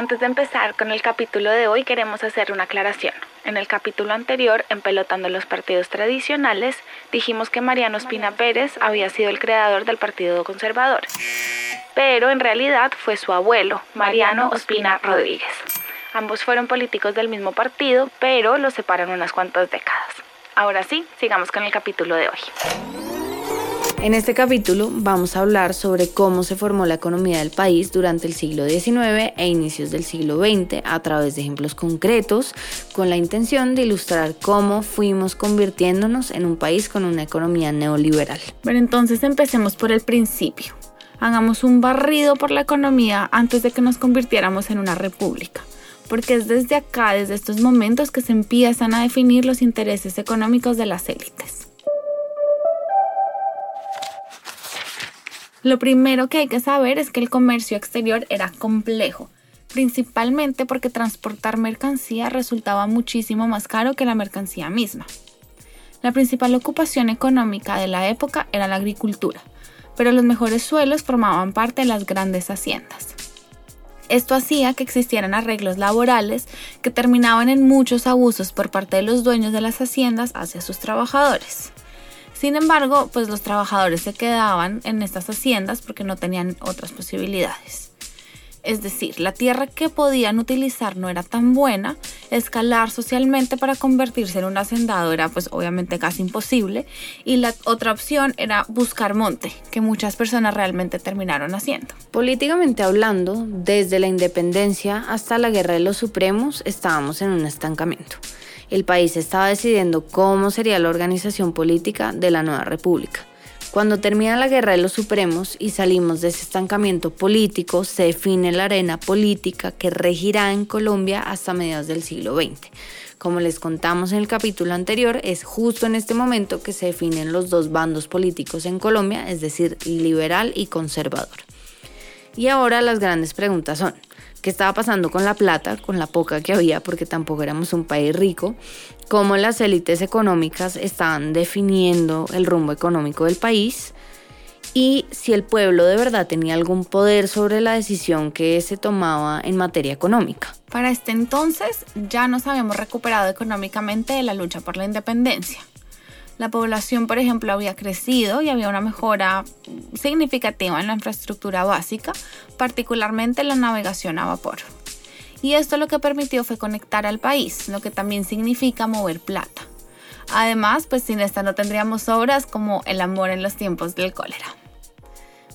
Antes de empezar con el capítulo de hoy queremos hacer una aclaración. En el capítulo anterior, en Pelotando los Partidos Tradicionales, dijimos que Mariano Espina Pérez había sido el creador del Partido Conservador, pero en realidad fue su abuelo, Mariano Ospina Rodríguez. Ambos fueron políticos del mismo partido, pero los separan unas cuantas décadas. Ahora sí, sigamos con el capítulo de hoy. En este capítulo vamos a hablar sobre cómo se formó la economía del país durante el siglo XIX e inicios del siglo XX a través de ejemplos concretos con la intención de ilustrar cómo fuimos convirtiéndonos en un país con una economía neoliberal. Bueno, entonces empecemos por el principio. Hagamos un barrido por la economía antes de que nos convirtiéramos en una república porque es desde acá, desde estos momentos, que se empiezan a definir los intereses económicos de las élites. Lo primero que hay que saber es que el comercio exterior era complejo, principalmente porque transportar mercancía resultaba muchísimo más caro que la mercancía misma. La principal ocupación económica de la época era la agricultura, pero los mejores suelos formaban parte de las grandes haciendas. Esto hacía que existieran arreglos laborales que terminaban en muchos abusos por parte de los dueños de las haciendas hacia sus trabajadores. Sin embargo, pues los trabajadores se quedaban en estas haciendas porque no tenían otras posibilidades. Es decir, la tierra que podían utilizar no era tan buena, escalar socialmente para convertirse en un hacendado era pues obviamente casi imposible y la otra opción era buscar monte, que muchas personas realmente terminaron haciendo. Políticamente hablando, desde la independencia hasta la Guerra de los Supremos estábamos en un estancamiento el país estaba decidiendo cómo sería la organización política de la nueva república. Cuando termina la guerra de los supremos y salimos de ese estancamiento político, se define la arena política que regirá en Colombia hasta mediados del siglo XX. Como les contamos en el capítulo anterior, es justo en este momento que se definen los dos bandos políticos en Colombia, es decir, liberal y conservador. Y ahora las grandes preguntas son, qué estaba pasando con la plata, con la poca que había, porque tampoco éramos un país rico, cómo las élites económicas estaban definiendo el rumbo económico del país y si el pueblo de verdad tenía algún poder sobre la decisión que se tomaba en materia económica. Para este entonces ya nos habíamos recuperado económicamente de la lucha por la independencia. La población, por ejemplo, había crecido y había una mejora significativa en la infraestructura básica, particularmente la navegación a vapor. Y esto lo que permitió fue conectar al país, lo que también significa mover plata. Además, pues sin esta no tendríamos obras como el amor en los tiempos del cólera.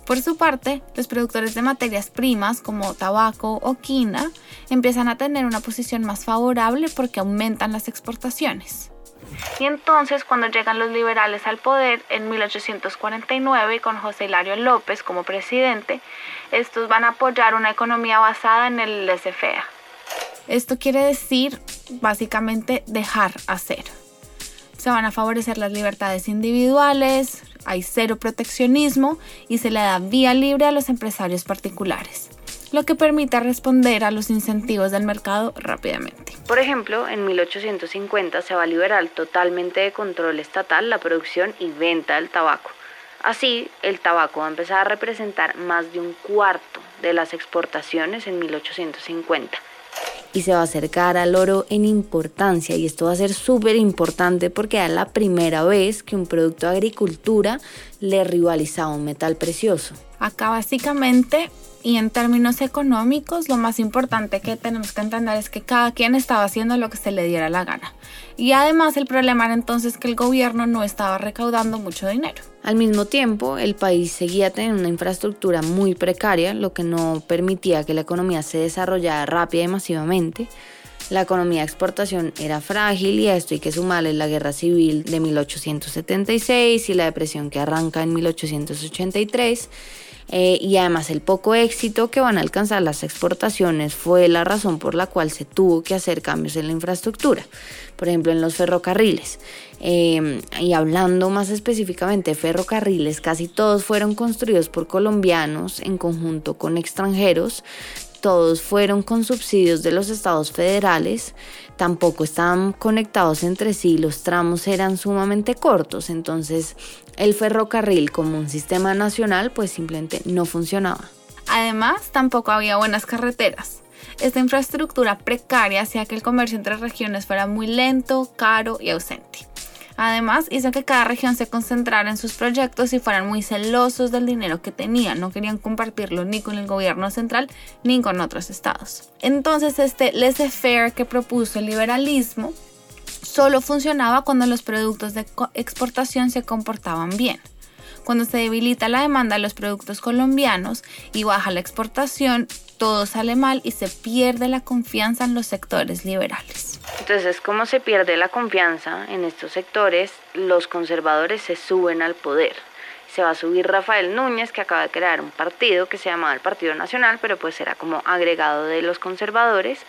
Por su parte, los productores de materias primas como tabaco o quina empiezan a tener una posición más favorable porque aumentan las exportaciones. Y entonces cuando llegan los liberales al poder en 1849 con José Hilario López como presidente, estos van a apoyar una economía basada en el laissez-faire. Esto quiere decir básicamente dejar hacer. Se van a favorecer las libertades individuales, hay cero proteccionismo y se le da vía libre a los empresarios particulares lo que permite responder a los incentivos del mercado rápidamente. Por ejemplo, en 1850 se va a liberar totalmente de control estatal la producción y venta del tabaco. Así, el tabaco va a empezar a representar más de un cuarto de las exportaciones en 1850 y se va a acercar al oro en importancia y esto va a ser súper importante porque es la primera vez que un producto de agricultura le rivalizaba un metal precioso. Acá básicamente y en términos económicos, lo más importante que tenemos que entender es que cada quien estaba haciendo lo que se le diera la gana. Y además el problema era entonces que el gobierno no estaba recaudando mucho dinero. Al mismo tiempo, el país seguía teniendo una infraestructura muy precaria, lo que no permitía que la economía se desarrollara rápida y masivamente. La economía de exportación era frágil y esto hay que sumarle la guerra civil de 1876 y la depresión que arranca en 1883 Eh, y además el poco éxito que van a alcanzar las exportaciones fue la razón por la cual se tuvo que hacer cambios en la infraestructura, por ejemplo en los ferrocarriles. Eh, y hablando más específicamente de ferrocarriles, casi todos fueron construidos por colombianos en conjunto con extranjeros, todos fueron con subsidios de los estados federales, tampoco estaban conectados entre sí, los tramos eran sumamente cortos, entonces el ferrocarril como un sistema nacional pues simplemente no funcionaba. Además, tampoco había buenas carreteras. Esta infraestructura precaria hacía que el comercio entre regiones fuera muy lento, caro y ausente. Además, hizo que cada región se concentrara en sus proyectos y fueran muy celosos del dinero que tenían. No querían compartirlo ni con el gobierno central ni con otros estados. Entonces, este laissez-faire que propuso el liberalismo solo funcionaba cuando los productos de exportación se comportaban bien. Cuando se debilita la demanda de los productos colombianos y baja la exportación, todo sale mal y se pierde la confianza en los sectores liberales. Entonces, como se pierde la confianza en estos sectores, los conservadores se suben al poder. Se va a subir Rafael Núñez, que acaba de crear un partido que se llamaba el Partido Nacional, pero pues era como agregado de los conservadores,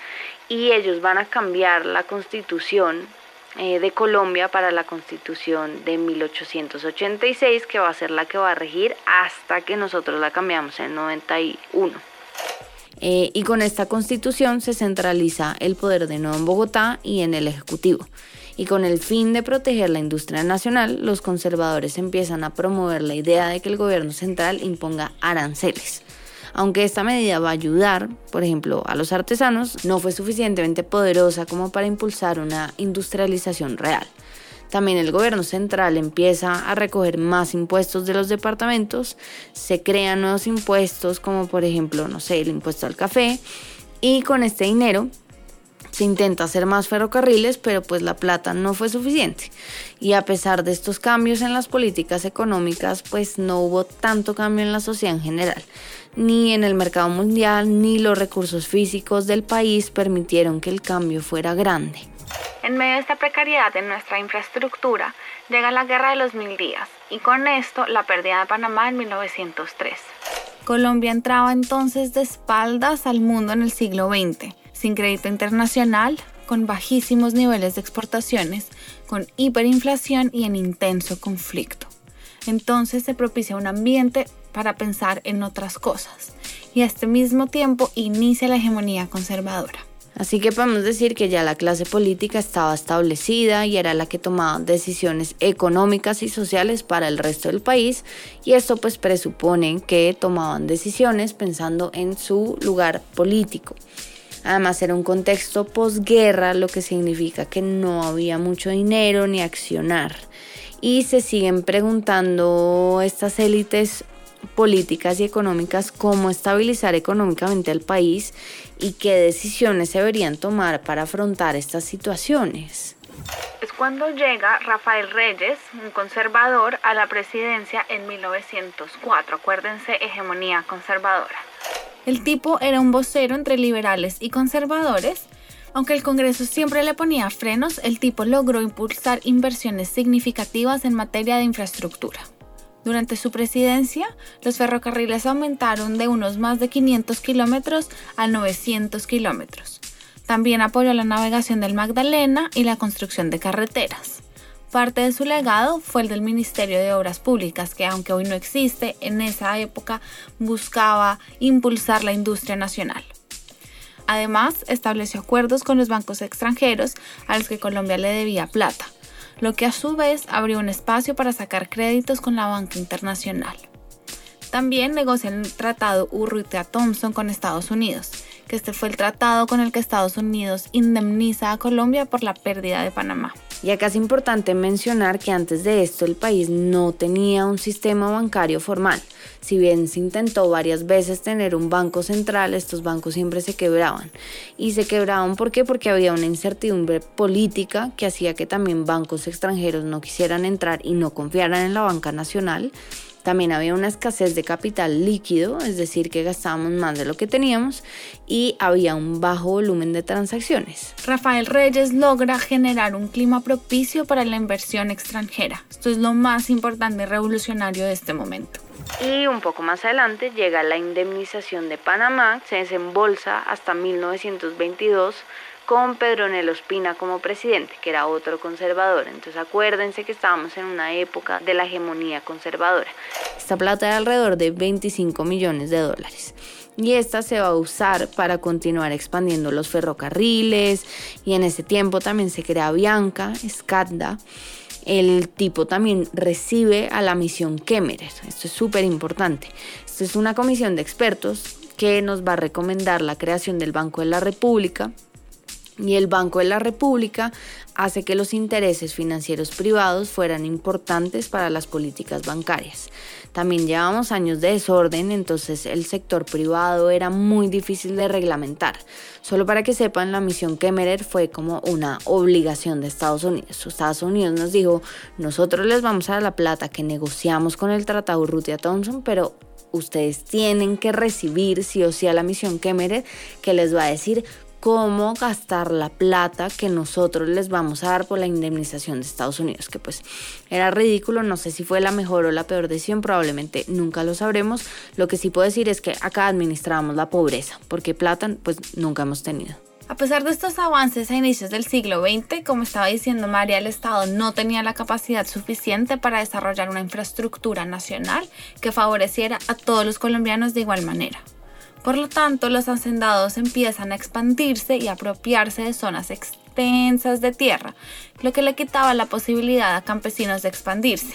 y ellos van a cambiar la constitución eh, de Colombia para la constitución de 1886, que va a ser la que va a regir hasta que nosotros la cambiamos en 91. Eh, y con esta constitución se centraliza el poder de nuevo en Bogotá y en el Ejecutivo. Y con el fin de proteger la industria nacional, los conservadores empiezan a promover la idea de que el gobierno central imponga aranceles. Aunque esta medida va a ayudar, por ejemplo, a los artesanos, no fue suficientemente poderosa como para impulsar una industrialización real. También el gobierno central empieza a recoger más impuestos de los departamentos, se crean nuevos impuestos como por ejemplo, no sé, el impuesto al café y con este dinero se intenta hacer más ferrocarriles, pero pues la plata no fue suficiente. Y a pesar de estos cambios en las políticas económicas, pues no hubo tanto cambio en la sociedad en general. Ni en el mercado mundial, ni los recursos físicos del país permitieron que el cambio fuera grande. En medio de esta precariedad en nuestra infraestructura, llega la Guerra de los Mil Días y con esto la pérdida de Panamá en 1903. Colombia entraba entonces de espaldas al mundo en el siglo XX, sin crédito internacional, con bajísimos niveles de exportaciones, con hiperinflación y en intenso conflicto. Entonces se propicia un ambiente para pensar en otras cosas y a este mismo tiempo inicia la hegemonía conservadora. Así que podemos decir que ya la clase política estaba establecida y era la que tomaba decisiones económicas y sociales para el resto del país y esto pues presupone que tomaban decisiones pensando en su lugar político. Además era un contexto posguerra, lo que significa que no había mucho dinero ni accionar. Y se siguen preguntando estas élites políticas y económicas cómo estabilizar económicamente al país y qué decisiones se deberían tomar para afrontar estas situaciones. Es cuando llega Rafael Reyes, un conservador, a la presidencia en 1904. Acuérdense, hegemonía conservadora. El tipo era un vocero entre liberales y conservadores. Aunque el Congreso siempre le ponía frenos, el tipo logró impulsar inversiones significativas en materia de infraestructura. Durante su presidencia, los ferrocarriles aumentaron de unos más de 500 kilómetros a 900 kilómetros. También apoyó la navegación del Magdalena y la construcción de carreteras. Parte de su legado fue el del Ministerio de Obras Públicas, que aunque hoy no existe, en esa época buscaba impulsar la industria nacional. Además, estableció acuerdos con los bancos extranjeros a los que Colombia le debía plata, lo que a su vez abrió un espacio para sacar créditos con la banca internacional. También negocia el tratado Urrutia-Thompson con Estados Unidos, que este fue el tratado con el que Estados Unidos indemniza a Colombia por la pérdida de Panamá. Y acá es importante mencionar que antes de esto el país no tenía un sistema bancario formal. Si bien se intentó varias veces tener un banco central, estos bancos siempre se quebraban. Y se quebraban ¿por qué? Porque había una incertidumbre política que hacía que también bancos extranjeros no quisieran entrar y no confiaran en la banca nacional. También había una escasez de capital líquido, es decir, que gastábamos más de lo que teníamos y había un bajo volumen de transacciones. Rafael Reyes logra generar un clima propicio para la inversión extranjera. Esto es lo más importante y revolucionario de este momento. Y un poco más adelante llega la indemnización de Panamá, se desembolsa hasta 1922 con Pedro Nelo Espina como presidente, que era otro conservador. Entonces acuérdense que estábamos en una época de la hegemonía conservadora. Esta plata era alrededor de 25 millones de dólares. Y esta se va a usar para continuar expandiendo los ferrocarriles y en ese tiempo también se crea Bianca, Skadda. El tipo también recibe a la misión Kemmerer. Esto es súper importante. Esto es una comisión de expertos que nos va a recomendar la creación del Banco de la República, y el Banco de la República hace que los intereses financieros privados fueran importantes para las políticas bancarias. También llevamos años de desorden, entonces el sector privado era muy difícil de reglamentar. Solo para que sepan, la misión Kemmerer fue como una obligación de Estados Unidos. Estados Unidos nos dijo, nosotros les vamos a dar la plata que negociamos con el Tratado Rutia-Thompson, pero ustedes tienen que recibir sí o sí a la misión Kemmerer que les va a decir cómo gastar la plata que nosotros les vamos a dar por la indemnización de Estados Unidos, que pues era ridículo, no sé si fue la mejor o la peor decisión, probablemente nunca lo sabremos. Lo que sí puedo decir es que acá administrábamos la pobreza, porque plata pues nunca hemos tenido. A pesar de estos avances a inicios del siglo XX, como estaba diciendo María, el Estado no tenía la capacidad suficiente para desarrollar una infraestructura nacional que favoreciera a todos los colombianos de igual manera. Por lo tanto, los hacendados empiezan a expandirse y apropiarse de zonas extensas de tierra, lo que le quitaba la posibilidad a campesinos de expandirse.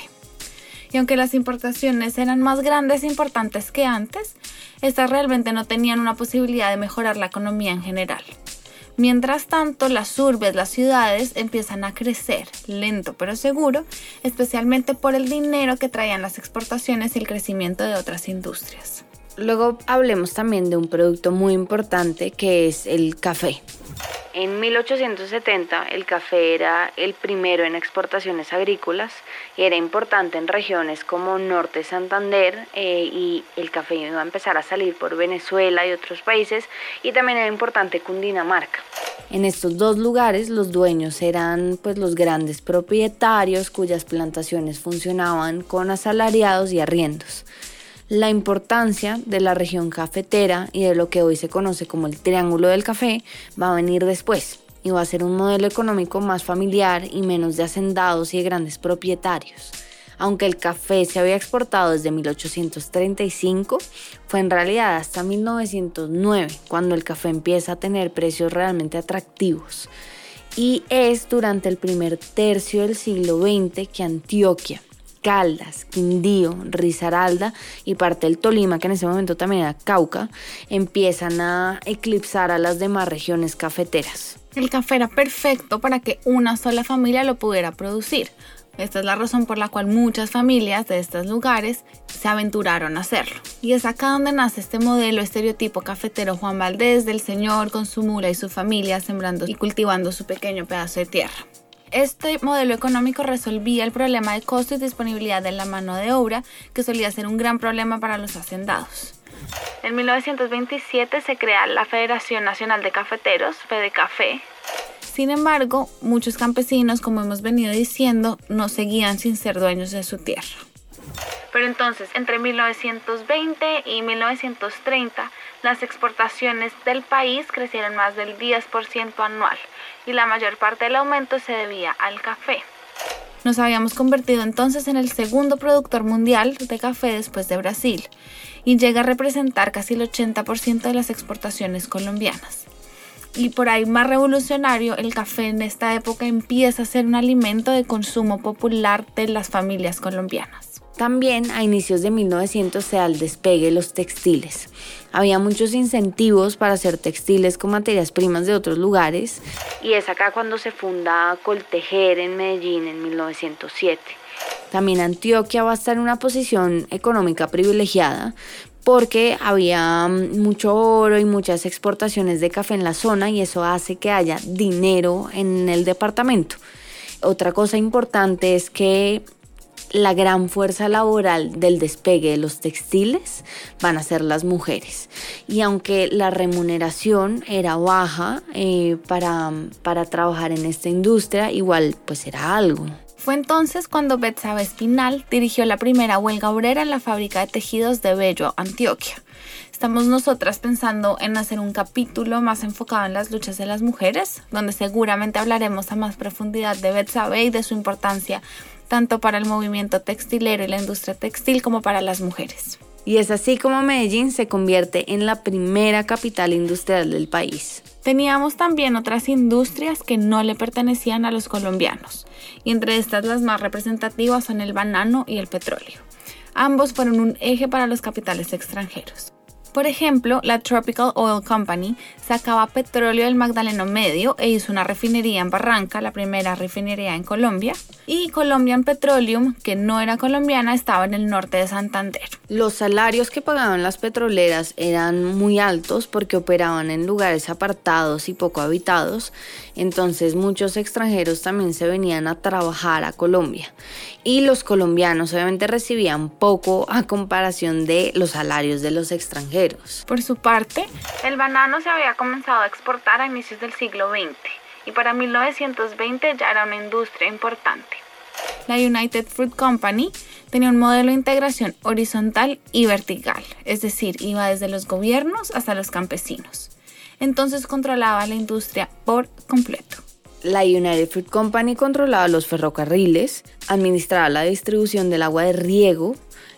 Y aunque las importaciones eran más grandes e importantes que antes, estas realmente no tenían una posibilidad de mejorar la economía en general. Mientras tanto, las urbes, las ciudades empiezan a crecer, lento pero seguro, especialmente por el dinero que traían las exportaciones y el crecimiento de otras industrias. Luego hablemos también de un producto muy importante que es el café. En 1870 el café era el primero en exportaciones agrícolas y era importante en regiones como Norte Santander eh, y el café iba a empezar a salir por Venezuela y otros países y también era importante Cundinamarca. En estos dos lugares los dueños eran pues los grandes propietarios cuyas plantaciones funcionaban con asalariados y arriendos. La importancia de la región cafetera y de lo que hoy se conoce como el Triángulo del Café va a venir después y va a ser un modelo económico más familiar y menos de hacendados y de grandes propietarios. Aunque el café se había exportado desde 1835, fue en realidad hasta 1909 cuando el café empieza a tener precios realmente atractivos. Y es durante el primer tercio del siglo XX que Antioquia, Caldas, Quindío, Risaralda y parte del Tolima, que en ese momento también era Cauca, empiezan a eclipsar a las demás regiones cafeteras. El café era perfecto para que una sola familia lo pudiera producir. Esta es la razón por la cual muchas familias de estos lugares se aventuraron a hacerlo. Y es acá donde nace este modelo estereotipo cafetero Juan Valdés del señor con su mula y su familia sembrando y cultivando su pequeño pedazo de tierra. Este modelo económico resolvía el problema de costo y disponibilidad de la mano de obra, que solía ser un gran problema para los hacendados. En 1927 se crea la Federación Nacional de Cafeteros, FEDECAFE. Sin embargo, muchos campesinos, como hemos venido diciendo, no seguían sin ser dueños de su tierra. Pero entonces, entre 1920 y 1930, las exportaciones del país crecieron más del 10% anual, y la mayor parte del aumento se debía al café. Nos habíamos convertido entonces en el segundo productor mundial de café después de Brasil y llega a representar casi el 80% de las exportaciones colombianas. Y por ahí más revolucionario, el café en esta época empieza a ser un alimento de consumo popular de las familias colombianas. También a inicios de 1900 se da el despegue de los textiles. Había muchos incentivos para hacer textiles con materias primas de otros lugares y es acá cuando se funda Coltejer en Medellín en 1907. También Antioquia va a estar en una posición económica privilegiada porque había mucho oro y muchas exportaciones de café en la zona y eso hace que haya dinero en el departamento. Otra cosa importante es que la gran fuerza laboral del despegue de los textiles van a ser las mujeres. Y aunque la remuneración era baja eh, para, para trabajar en esta industria, igual pues era algo. Fue entonces cuando Betsabe Espinal dirigió la primera huelga obrera en la fábrica de tejidos de Bello, Antioquia. Estamos nosotras pensando en hacer un capítulo más enfocado en las luchas de las mujeres, donde seguramente hablaremos a más profundidad de Betsabe y de su importancia tanto para el movimiento textilero y la industria textil como para las mujeres. Y es así como Medellín se convierte en la primera capital industrial del país. Teníamos también otras industrias que no le pertenecían a los colombianos, y entre estas las más representativas son el banano y el petróleo. Ambos fueron un eje para los capitales extranjeros. Por ejemplo, la Tropical Oil Company sacaba petróleo del Magdaleno Medio e hizo una refinería en Barranca, la primera refinería en Colombia, y Colombian Petroleum, que no era colombiana, estaba en el norte de Santander. Los salarios que pagaban las petroleras eran muy altos porque operaban en lugares apartados y poco habitados, entonces muchos extranjeros también se venían a trabajar a Colombia. Y los colombianos obviamente recibían poco a comparación de los salarios de los extranjeros. Por su parte, el banano se había comenzado a exportar a inicios del siglo XX y para 1920 ya era una industria importante. La United Fruit Company tenía un modelo de integración horizontal y vertical, es decir, iba desde los gobiernos hasta los campesinos. Entonces controlaba la industria por completo. La United Fruit Company controlaba los ferrocarriles, administraba la distribución del agua de riego,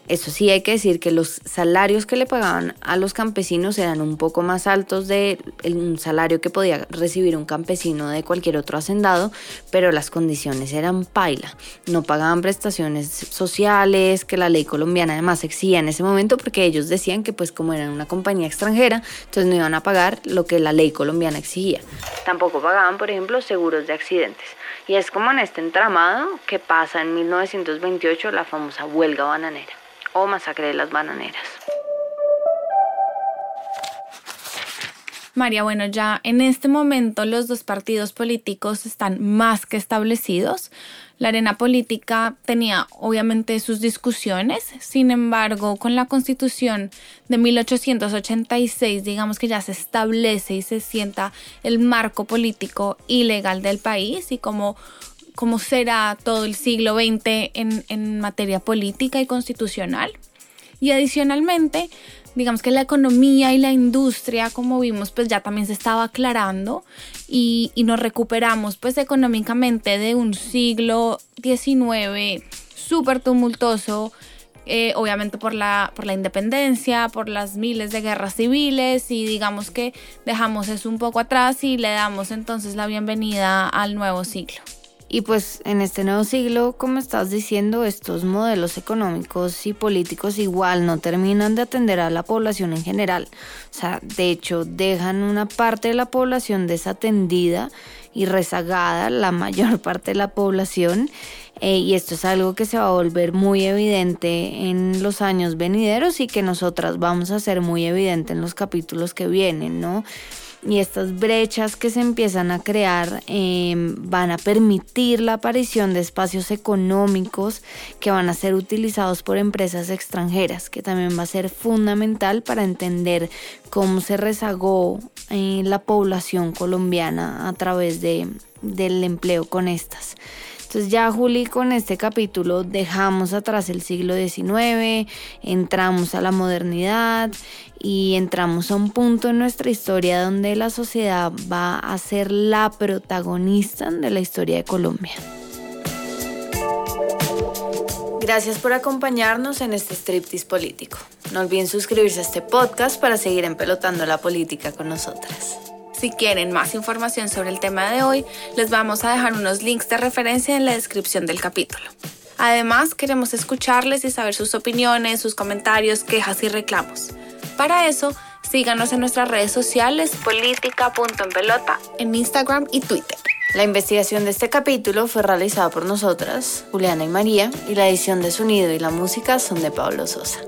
eso sí hay que decir que los salarios que le pagaban a los campesinos eran un poco más altos de un salario que podía recibir un campesino de cualquier otro hacendado, pero las condiciones eran paila. No pagaban prestaciones sociales que la ley colombiana además exigía en ese momento porque ellos decían que pues como eran una compañía extranjera, entonces no iban a pagar lo que la ley colombiana exigía. Tampoco pagaban, por ejemplo, seguros de accidentes. Y es como en este entramado que pasa en 1928 la famosa huelga bananera o masacre de las bananeras. María, bueno, ya en este momento los dos partidos políticos están más que establecidos. La arena política tenía obviamente sus discusiones, sin embargo, con la constitución de 1886, digamos que ya se establece y se sienta el marco político y legal del país y como cómo será todo el siglo XX en, materia política y constitucional. Y adicionalmente, digamos que la economía y la industria, como vimos, pues ya también se estaba aclarando y, y nos recuperamos pues económicamente de un siglo XIX súper tumultuoso, eh, obviamente por la, por la independencia, por las miles de guerras civiles y digamos que dejamos eso un poco atrás y le damos entonces la bienvenida al nuevo siglo. Y pues en este nuevo siglo, como estás diciendo, estos modelos económicos y políticos igual no terminan de atender a la población en general. O sea, de hecho, dejan una parte de la población desatendida y rezagada, la mayor parte de la población. Eh, y esto es algo que se va a volver muy evidente en los años venideros y que nosotras vamos a hacer muy evidente en los capítulos que vienen, ¿no? Y estas brechas que se empiezan a crear em, van a permitir la aparición de espacios económicos que van a ser utilizados por empresas extranjeras, que también va a ser fundamental para entender cómo se rezagó eh, la población colombiana a través de, del empleo con estas. Entonces ya Juli con este capítulo dejamos atrás el siglo XIX, entramos a la modernidad y entramos a un punto en nuestra historia donde la sociedad va a ser la protagonista de la historia de Colombia. Gracias por acompañarnos en este striptease político. No olviden suscribirse a este podcast para seguir empelotando la política con nosotras. Si quieren más información sobre el tema de hoy, les vamos a dejar unos links de referencia en la descripción del capítulo. Además, queremos escucharles y saber sus opiniones, sus comentarios, quejas y reclamos. Para eso, síganos en nuestras redes sociales política.enpelota en Instagram y Twitter. La investigación de este capítulo fue realizada por nosotras, Juliana y María, y la edición de sonido y la música son de Pablo Sosa.